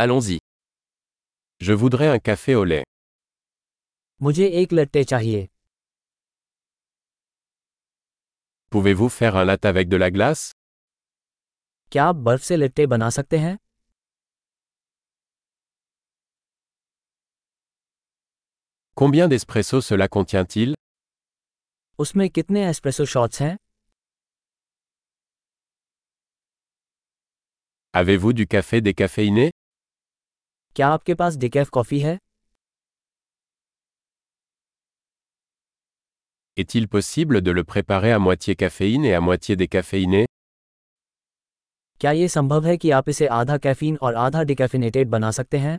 Allons-y. Je voudrais un café au lait. मुझे एक लट्टे चाहिए Pouvez-vous faire un latte avec de la glace क्या आप बर्फ से लट्टे बना सकते हैं Combien d'espresso cela contient-il उसमें कितने एस्प्रेसो शॉट्स हैं Avez-vous du café décaféiné क्या आपके पास डिकैफ कॉफ़ी है Est-il possible de le préparer à moitié caféine et à moitié décaféiné क्या ये संभव है कि आप इसे आधा कैफीन और आधा डिकैफिनेटेड बना सकते हैं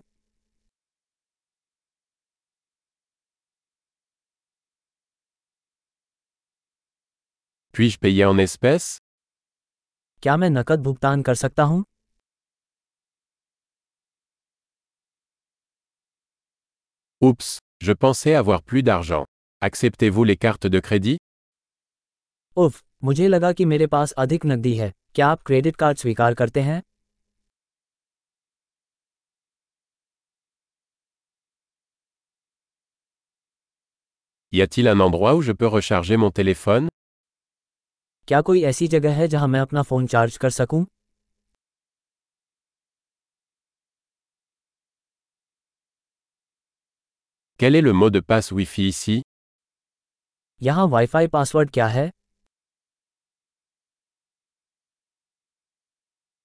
Puis-je payer en espèces क्या मैं नकद भुगतान कर सकता हूँ Oups, je pensais avoir plus d'argent. Acceptez-vous les cartes de crédit उफ मुझे लगा कि मेरे पास अधिक नकदी है क्या आप क्रेडिट कार्ड स्वीकार करते हैं Y a-t-il un endroit où je peux recharger mon téléphone क्या कोई ऐसी जगह है जहां मैं अपना फोन चार्ज कर सकूं Quel est le mot de passe Wi-Fi ici यहाँ वाईफाई पासवर्ड क्या है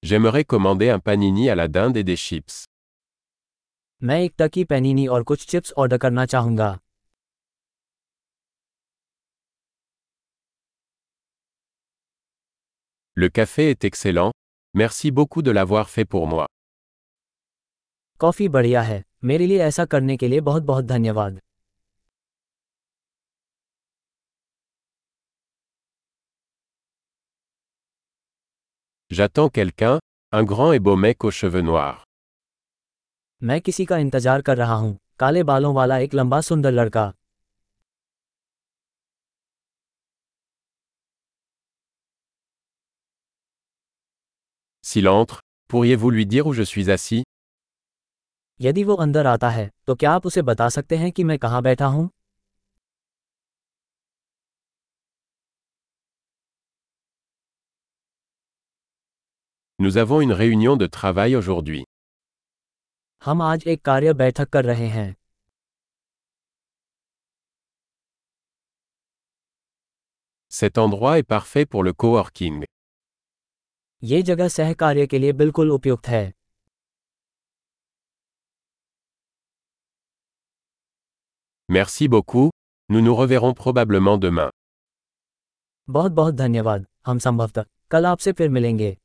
J'aimerais commander un panini à la dinde et des chips. मैं एक टकी पैनीनी और कुछ चिप्स ऑर्डर करना चाहूंगा Le café est excellent. Merci beaucoup de l'avoir fait pour moi. Coffee बढ़िया है मेरे लिए ऐसा करने के लिए बहुत बहुत धन्यवाद J'attends quelqu'un, un grand et beau mec aux cheveux noirs. मैं किसी का इंतजार कर रहा हूँ काले बालों वाला एक लंबा सुंदर लड़का S'il entre, pourriez-vous lui dire où je suis assis यदि वो अंदर आता है तो क्या आप उसे बता सकते हैं कि मैं कहाँ बैठा हूँ Nous avons une réunion de travail aujourd'hui. हम आज एक कार्य बैठक कर रहे हैं Cet endroit est parfait pour le coworking. ये जगह सह कार्य के लिए बिल्कुल उपयुक्त है Merci beaucoup, nous nous reverrons probablement demain. बहुत बहुत धन्यवाद हम संभवतः कल आपसे फिर मिलेंगे